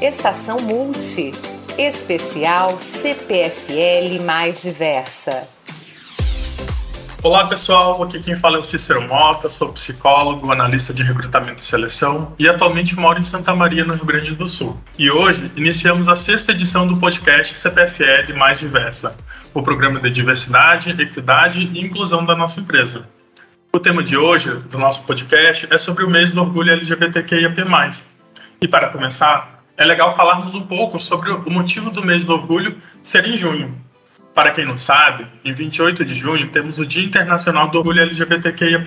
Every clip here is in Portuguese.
Estação Multi. Especial CPFL mais diversa. Olá pessoal, aqui quem fala é o Cícero Mota, sou psicólogo, analista de recrutamento e seleção e atualmente moro em Santa Maria, no Rio Grande do Sul. E hoje iniciamos a sexta edição do podcast CPFL Mais Diversa, o programa de diversidade, equidade e inclusão da nossa empresa. O tema de hoje do nosso podcast é sobre o mês do orgulho LGBTQIAP+. E para começar, é legal falarmos um pouco sobre o motivo do mês do orgulho ser em junho, para quem não sabe, em 28 de junho temos o Dia Internacional do Orgulho LGBTQIAP+.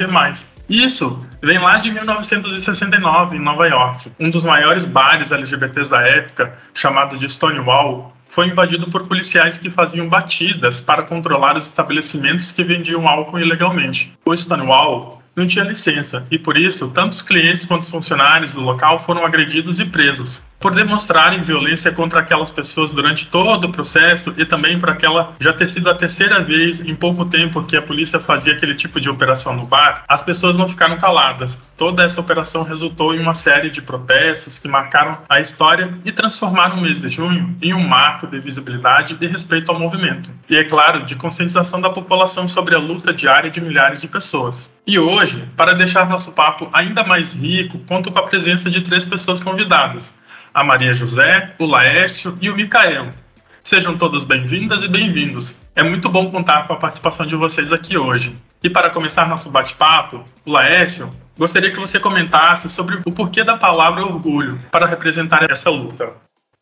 Isso vem lá de 1969, em Nova York. Um dos maiores bares LGBTs da época, chamado de Stonewall, foi invadido por policiais que faziam batidas para controlar os estabelecimentos que vendiam álcool ilegalmente. O Stonewall não tinha licença e, por isso, tanto os clientes quanto os funcionários do local foram agredidos e presos por demonstrarem violência contra aquelas pessoas durante todo o processo e também por aquela já ter sido a terceira vez em pouco tempo que a polícia fazia aquele tipo de operação no bar, as pessoas não ficaram caladas. Toda essa operação resultou em uma série de protestos que marcaram a história e transformaram o mês de junho em um marco de visibilidade e respeito ao movimento. E é claro, de conscientização da população sobre a luta diária de milhares de pessoas. E hoje, para deixar nosso papo ainda mais rico, conto com a presença de três pessoas convidadas a Maria José, o Laércio e o Micael. Sejam todos bem-vindas e bem-vindos. É muito bom contar com a participação de vocês aqui hoje. E para começar nosso bate-papo, o Laércio, gostaria que você comentasse sobre o porquê da palavra orgulho para representar essa luta.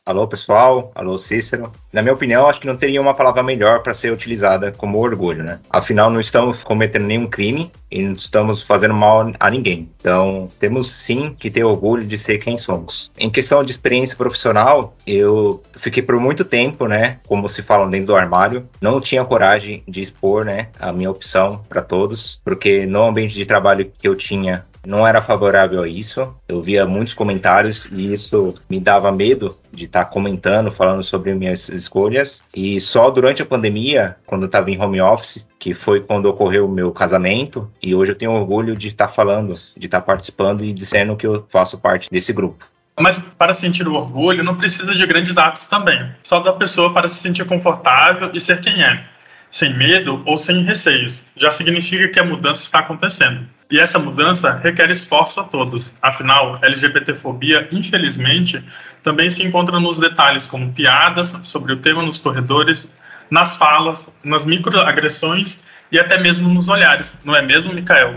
Alô, pessoal. Alô, Cícero. Na minha opinião, acho que não teria uma palavra melhor para ser utilizada como orgulho, né? Afinal, não estamos cometendo nenhum crime e não estamos fazendo mal a ninguém. Então, temos sim que ter orgulho de ser quem somos. Em questão de experiência profissional, eu fiquei por muito tempo, né, como se fala dentro do armário, não tinha coragem de expor, né, a minha opção para todos, porque no ambiente de trabalho que eu tinha não era favorável a isso. Eu via muitos comentários e isso me dava medo de estar tá comentando, falando sobre minhas escolhas. E só durante a pandemia, quando eu estava em home office, que foi quando ocorreu o meu casamento, e hoje eu tenho orgulho de estar tá falando, de estar tá participando e dizendo que eu faço parte desse grupo. Mas para sentir o orgulho não precisa de grandes atos também. Só da pessoa para se sentir confortável e ser quem é, sem medo ou sem receios. Já significa que a mudança está acontecendo. E essa mudança requer esforço a todos. Afinal, LGBTfobia, infelizmente, também se encontra nos detalhes como piadas sobre o tema nos corredores, nas falas, nas microagressões e até mesmo nos olhares. Não é mesmo, Mikael?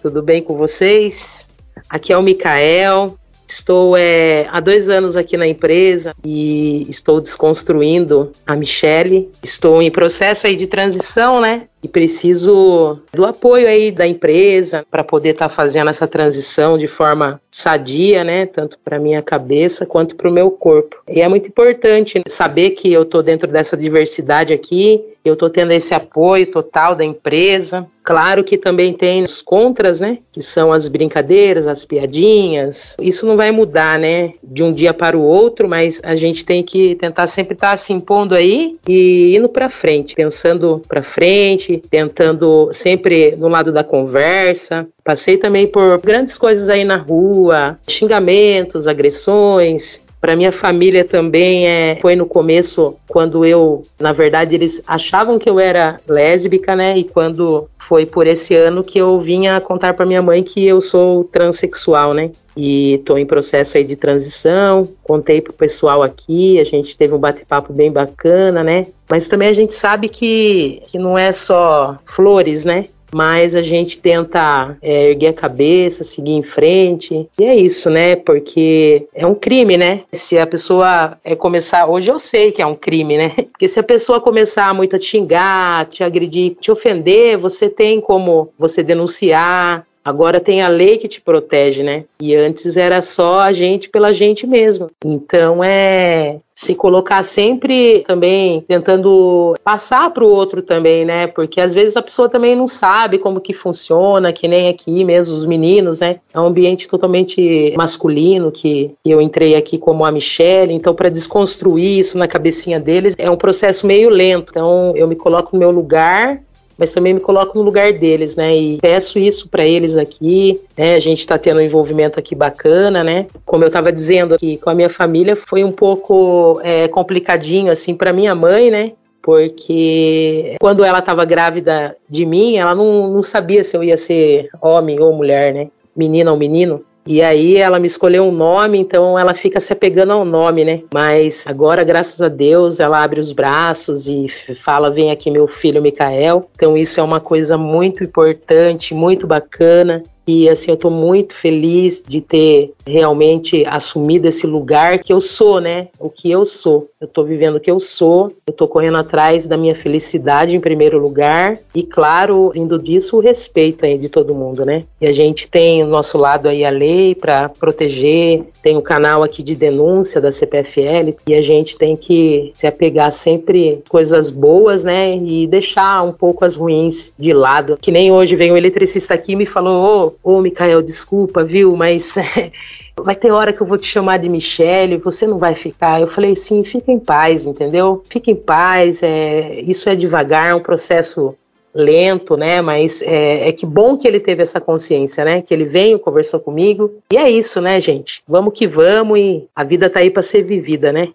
Tudo bem com vocês? Aqui é o Mikael. Estou é, há dois anos aqui na empresa e estou desconstruindo a Michelle. Estou em processo aí de transição, né? E preciso do apoio aí da empresa para poder estar tá fazendo essa transição de forma sadia, né? Tanto para minha cabeça quanto para o meu corpo. E é muito importante saber que eu estou dentro dessa diversidade aqui, eu estou tendo esse apoio total da empresa. Claro que também tem os contras, né? Que são as brincadeiras, as piadinhas. Isso não vai mudar, né? De um dia para o outro, mas a gente tem que tentar sempre estar tá se impondo aí e indo para frente, pensando para frente tentando sempre no lado da conversa. Passei também por grandes coisas aí na rua, xingamentos, agressões, para minha família também é, foi no começo quando eu, na verdade, eles achavam que eu era lésbica, né? E quando foi por esse ano que eu vinha contar para minha mãe que eu sou transexual, né? E estou em processo aí de transição. Contei pro pessoal aqui, a gente teve um bate-papo bem bacana, né? Mas também a gente sabe que, que não é só flores, né? Mas a gente tenta é, erguer a cabeça, seguir em frente. E é isso, né? Porque é um crime, né? Se a pessoa é começar. Hoje eu sei que é um crime, né? Porque se a pessoa começar muito a te xingar, te agredir, te ofender, você tem como você denunciar, Agora tem a lei que te protege, né? E antes era só a gente pela gente mesmo. Então é se colocar sempre também tentando passar para o outro também, né? Porque às vezes a pessoa também não sabe como que funciona, que nem aqui mesmo os meninos, né? É um ambiente totalmente masculino que eu entrei aqui como a Michelle, então para desconstruir isso na cabecinha deles é um processo meio lento. Então eu me coloco no meu lugar mas também me coloco no lugar deles, né? E peço isso para eles aqui, né? A gente está tendo um envolvimento aqui bacana, né? Como eu estava dizendo aqui, com a minha família foi um pouco é, complicadinho, assim, para minha mãe, né? porque quando ela estava grávida de mim, ela não, não sabia se eu ia ser homem ou mulher, né? Menina ou menino. E aí ela me escolheu um nome, então ela fica se apegando ao nome, né? Mas agora, graças a Deus, ela abre os braços e fala: vem aqui meu filho Micael. Então isso é uma coisa muito importante, muito bacana. E assim, eu estou muito feliz de ter realmente assumido esse lugar que eu sou, né? O que eu sou. Eu estou vivendo o que eu sou, eu estou correndo atrás da minha felicidade em primeiro lugar e, claro, indo disso, o respeito aí de todo mundo, né? E a gente tem o nosso lado aí a lei para proteger, tem o canal aqui de denúncia da CPFL e a gente tem que se apegar sempre coisas boas, né? E deixar um pouco as ruins de lado. Que nem hoje veio um eletricista aqui e me falou: Ô, ô Mikael, desculpa, viu? Mas vai ter hora que eu vou te chamar de Michele, você não vai ficar. Eu falei, sim, fica em paz, entendeu? Fica em paz, é, isso é devagar, é um processo lento, né? Mas é, é, que bom que ele teve essa consciência, né? Que ele veio, conversou comigo. E é isso, né, gente? Vamos que vamos e a vida tá aí para ser vivida, né?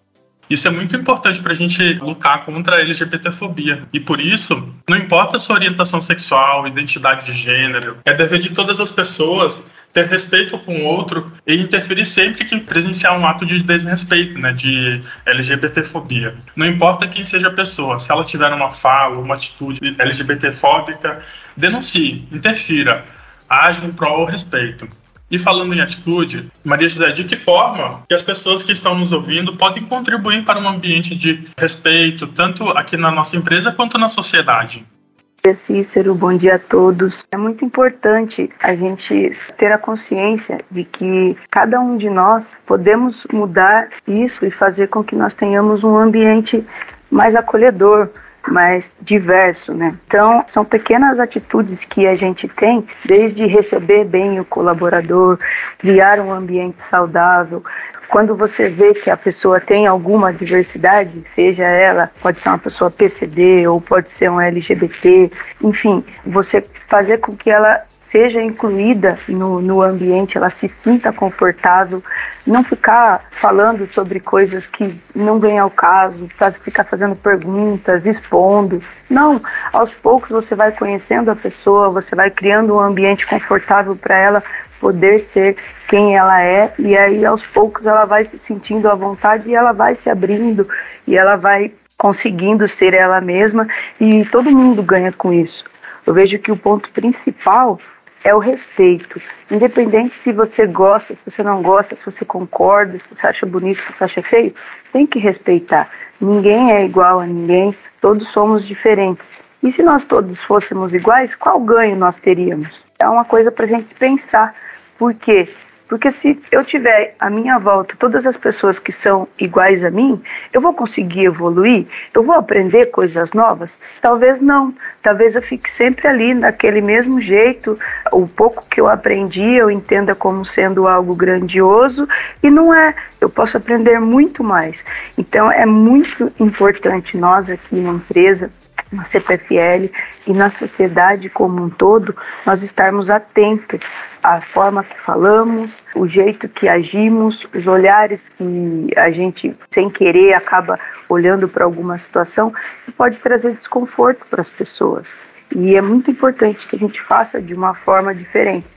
Isso é muito importante para a gente lutar contra a LGBTfobia. E por isso, não importa a sua orientação sexual, identidade de gênero, é dever de todas as pessoas ter respeito com o outro e interferir sempre que presenciar um ato de desrespeito, né, de LGBTfobia. Não importa quem seja a pessoa, se ela tiver uma fala, uma atitude LGBTfóbica, denuncie, interfira, age em prol ao respeito. E falando em atitude, Maria José, de que forma que as pessoas que estão nos ouvindo podem contribuir para um ambiente de respeito, tanto aqui na nossa empresa quanto na sociedade? Cícero, bom dia a todos. É muito importante a gente ter a consciência de que cada um de nós podemos mudar isso e fazer com que nós tenhamos um ambiente mais acolhedor, mais diverso, né? Então, são pequenas atitudes que a gente tem, desde receber bem o colaborador, criar um ambiente saudável, quando você vê que a pessoa tem alguma diversidade, seja ela, pode ser uma pessoa PCD ou pode ser um LGBT, enfim, você fazer com que ela seja incluída no, no ambiente, ela se sinta confortável, não ficar falando sobre coisas que não vêm ao caso, ficar fazendo perguntas, expondo. Não, aos poucos você vai conhecendo a pessoa, você vai criando um ambiente confortável para ela poder ser quem ela é e aí aos poucos ela vai se sentindo à vontade e ela vai se abrindo e ela vai conseguindo ser ela mesma e todo mundo ganha com isso. Eu vejo que o ponto principal é o respeito. Independente se você gosta, se você não gosta, se você concorda, se você acha bonito, se você acha feio, tem que respeitar. Ninguém é igual a ninguém, todos somos diferentes. E se nós todos fôssemos iguais, qual ganho nós teríamos? É uma coisa para a gente pensar. Por quê? Porque se eu tiver à minha volta todas as pessoas que são iguais a mim, eu vou conseguir evoluir? Eu vou aprender coisas novas? Talvez não. Talvez eu fique sempre ali naquele mesmo jeito. O pouco que eu aprendi eu entenda como sendo algo grandioso e não é. Eu posso aprender muito mais. Então é muito importante nós aqui na empresa na CPFL e na sociedade como um todo, nós estarmos atentos à forma que falamos, o jeito que agimos, os olhares que a gente, sem querer, acaba olhando para alguma situação, que pode trazer desconforto para as pessoas. E é muito importante que a gente faça de uma forma diferente.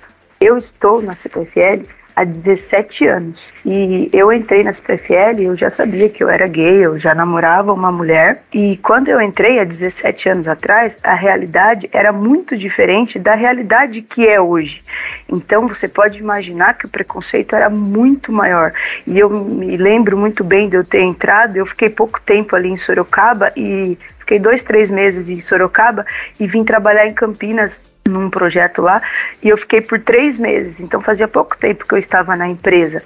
Eu estou na CPFL há 17 anos. E eu entrei na CPFL, eu já sabia que eu era gay, eu já namorava uma mulher. E quando eu entrei há 17 anos atrás, a realidade era muito diferente da realidade que é hoje. Então você pode imaginar que o preconceito era muito maior. E eu me lembro muito bem de eu ter entrado, eu fiquei pouco tempo ali em Sorocaba e fiquei dois, três meses em Sorocaba e vim trabalhar em Campinas num projeto lá e eu fiquei por três meses, então fazia pouco tempo que eu estava na empresa.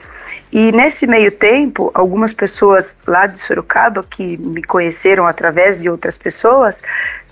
E nesse meio tempo, algumas pessoas lá de Sorocaba que me conheceram através de outras pessoas,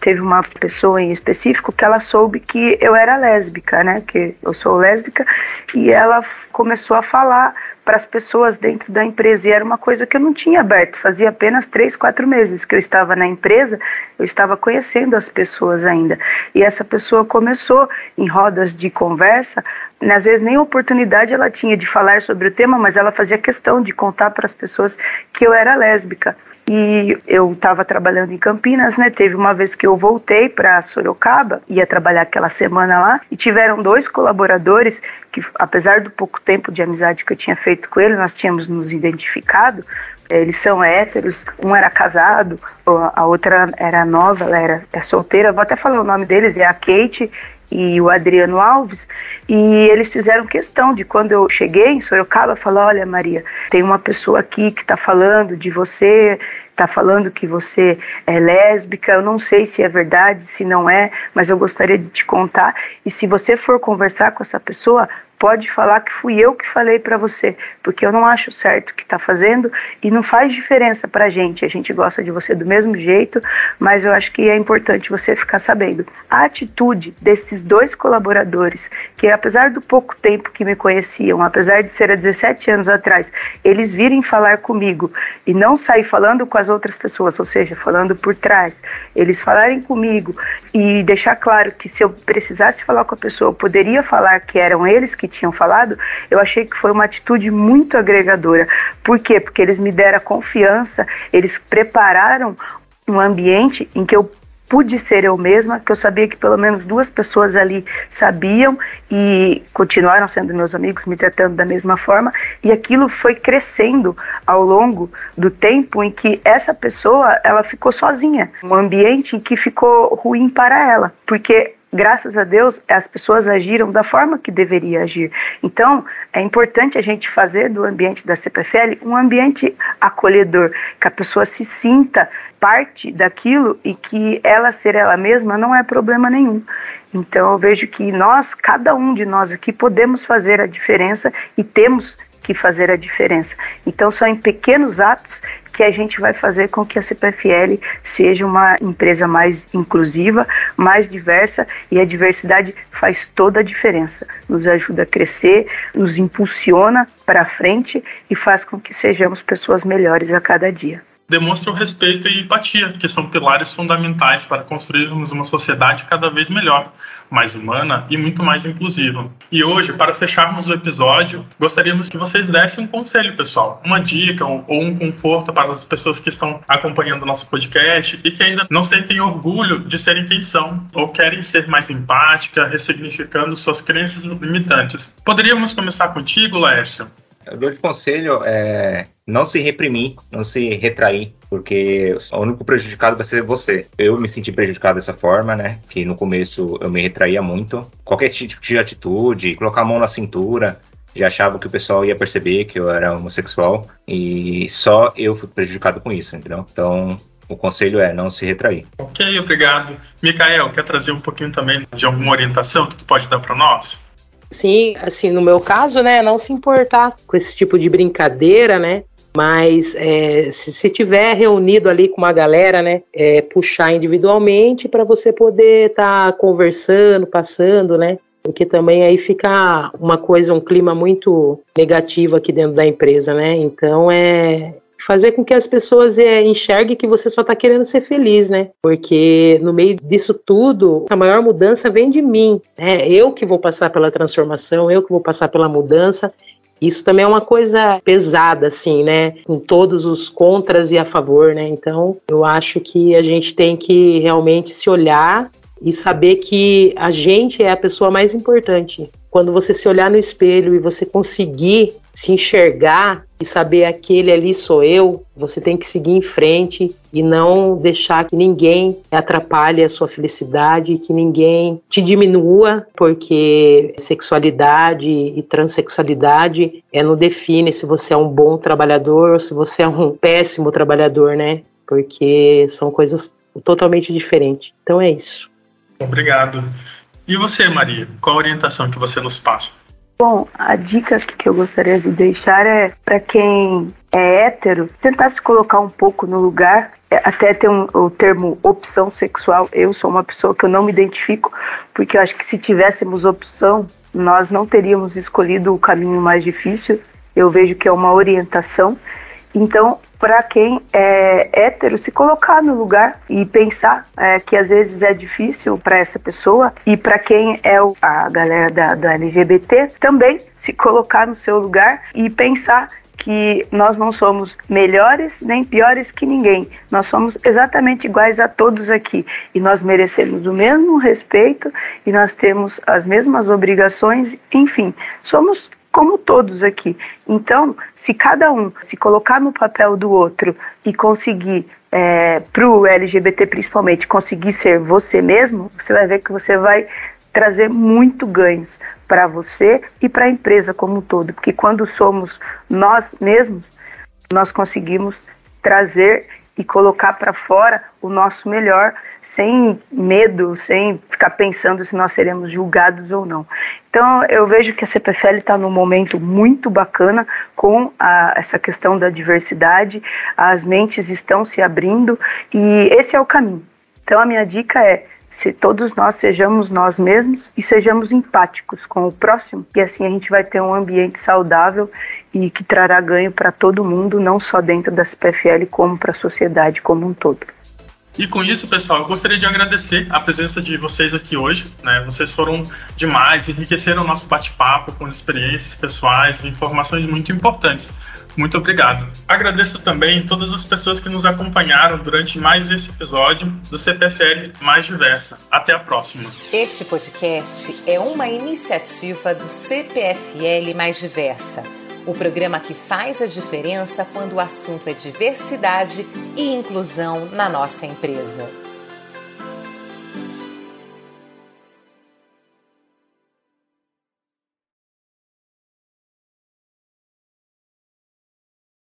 teve uma pessoa em específico que ela soube que eu era lésbica, né? Que eu sou lésbica, e ela começou a falar para as pessoas dentro da empresa. E era uma coisa que eu não tinha aberto. Fazia apenas três, quatro meses que eu estava na empresa, eu estava conhecendo as pessoas ainda. E essa pessoa começou em rodas de conversa às vezes nem oportunidade ela tinha de falar sobre o tema, mas ela fazia questão de contar para as pessoas que eu era lésbica. E eu estava trabalhando em Campinas, né? Teve uma vez que eu voltei para Sorocaba, ia trabalhar aquela semana lá, e tiveram dois colaboradores que, apesar do pouco tempo de amizade que eu tinha feito com ele, nós tínhamos nos identificado. Eles são héteros, um era casado, a outra era nova, ela era é solteira. Vou até falar o nome deles, é a Kate e o Adriano Alves, e eles fizeram questão de quando eu cheguei em Sorocaba, falar, olha Maria, tem uma pessoa aqui que está falando de você, está falando que você é lésbica, eu não sei se é verdade, se não é, mas eu gostaria de te contar, e se você for conversar com essa pessoa, pode falar que fui eu que falei para você, porque eu não acho certo o que está fazendo e não faz diferença para a gente. A gente gosta de você do mesmo jeito, mas eu acho que é importante você ficar sabendo. A atitude desses dois colaboradores, que apesar do pouco tempo que me conheciam, apesar de ser há 17 anos atrás, eles virem falar comigo e não sair falando com as outras pessoas, ou seja, falando por trás, eles falarem comigo e deixar claro que se eu precisasse falar com a pessoa, eu poderia falar que eram eles que tinham falado, eu achei que foi uma atitude muito agregadora. Por quê? Porque eles me deram confiança, eles prepararam um ambiente em que eu pude ser eu mesma, que eu sabia que pelo menos duas pessoas ali sabiam e continuaram sendo meus amigos, me tratando da mesma forma, e aquilo foi crescendo ao longo do tempo em que essa pessoa, ela ficou sozinha, um ambiente em que ficou ruim para ela, porque graças a Deus, as pessoas agiram da forma que deveria agir. Então, é importante a gente fazer do ambiente da CPFL um ambiente acolhedor, que a pessoa se sinta parte daquilo e que ela ser ela mesma não é problema nenhum. Então, eu vejo que nós, cada um de nós aqui, podemos fazer a diferença e temos que fazer a diferença. Então, são em pequenos atos que a gente vai fazer com que a CPFL seja uma empresa mais inclusiva, mais diversa e a diversidade faz toda a diferença. Nos ajuda a crescer, nos impulsiona para frente e faz com que sejamos pessoas melhores a cada dia demonstra o respeito e empatia, que são pilares fundamentais para construirmos uma sociedade cada vez melhor, mais humana e muito mais inclusiva. E hoje, para fecharmos o episódio, gostaríamos que vocês dessem um conselho, pessoal, uma dica ou um conforto para as pessoas que estão acompanhando o nosso podcast e que ainda não sentem orgulho de serem quem são ou querem ser mais empática, ressignificando suas crenças limitantes. Poderíamos começar contigo, Laércio? O meu conselho é não se reprimir, não se retrair, porque o único prejudicado vai ser você. Eu me senti prejudicado dessa forma, né? Que no começo eu me retraía muito. Qualquer tipo de atitude, colocar a mão na cintura, já achava que o pessoal ia perceber que eu era homossexual e só eu fui prejudicado com isso, entendeu? Então, o conselho é não se retrair. Ok, obrigado. Micael, quer trazer um pouquinho também de alguma orientação que tu pode dar para nós? Sim, assim, no meu caso, né, não se importar com esse tipo de brincadeira, né, mas é, se, se tiver reunido ali com uma galera, né, é, puxar individualmente para você poder estar tá conversando, passando, né, porque também aí fica uma coisa, um clima muito negativo aqui dentro da empresa, né, então é, fazer com que as pessoas é, enxerguem que você só está querendo ser feliz, né? Porque no meio disso tudo, a maior mudança vem de mim. Né? Eu que vou passar pela transformação, eu que vou passar pela mudança. Isso também é uma coisa pesada, assim, né? Com todos os contras e a favor, né? Então, eu acho que a gente tem que realmente se olhar e saber que a gente é a pessoa mais importante. Quando você se olhar no espelho e você conseguir se enxergar e saber aquele ali sou eu, você tem que seguir em frente e não deixar que ninguém atrapalhe a sua felicidade, que ninguém te diminua, porque sexualidade e transexualidade é, não define se você é um bom trabalhador ou se você é um péssimo trabalhador, né? Porque são coisas totalmente diferentes. Então é isso. Obrigado. E você, Maria, qual a orientação que você nos passa? Bom, a dica que eu gostaria de deixar é para quem é hétero, tentar se colocar um pouco no lugar, é, até ter um, o termo opção sexual. Eu sou uma pessoa que eu não me identifico, porque eu acho que se tivéssemos opção, nós não teríamos escolhido o caminho mais difícil eu vejo que é uma orientação. Então, para quem é hétero se colocar no lugar e pensar é, que às vezes é difícil para essa pessoa e para quem é o, a galera da, da LGBT também se colocar no seu lugar e pensar que nós não somos melhores nem piores que ninguém. Nós somos exatamente iguais a todos aqui e nós merecemos o mesmo respeito e nós temos as mesmas obrigações, enfim, somos como todos aqui. Então, se cada um se colocar no papel do outro e conseguir, é, para o LGBT principalmente, conseguir ser você mesmo, você vai ver que você vai trazer muito ganhos para você e para a empresa como um todo. Porque quando somos nós mesmos, nós conseguimos trazer e colocar para fora o nosso melhor sem medo, sem ficar pensando se nós seremos julgados ou não. Então, eu vejo que a CPFL está num momento muito bacana com a, essa questão da diversidade, as mentes estão se abrindo e esse é o caminho. Então, a minha dica é se todos nós sejamos nós mesmos e sejamos empáticos com o próximo, e assim a gente vai ter um ambiente saudável e que trará ganho para todo mundo, não só dentro da CPFL, como para a sociedade como um todo. E com isso, pessoal, eu gostaria de agradecer a presença de vocês aqui hoje. Né? Vocês foram demais, enriqueceram o nosso bate-papo com experiências pessoais e informações muito importantes. Muito obrigado. Agradeço também todas as pessoas que nos acompanharam durante mais esse episódio do CPFL Mais Diversa. Até a próxima. Este podcast é uma iniciativa do CPFL Mais Diversa o programa que faz a diferença quando o assunto é diversidade e inclusão na nossa empresa.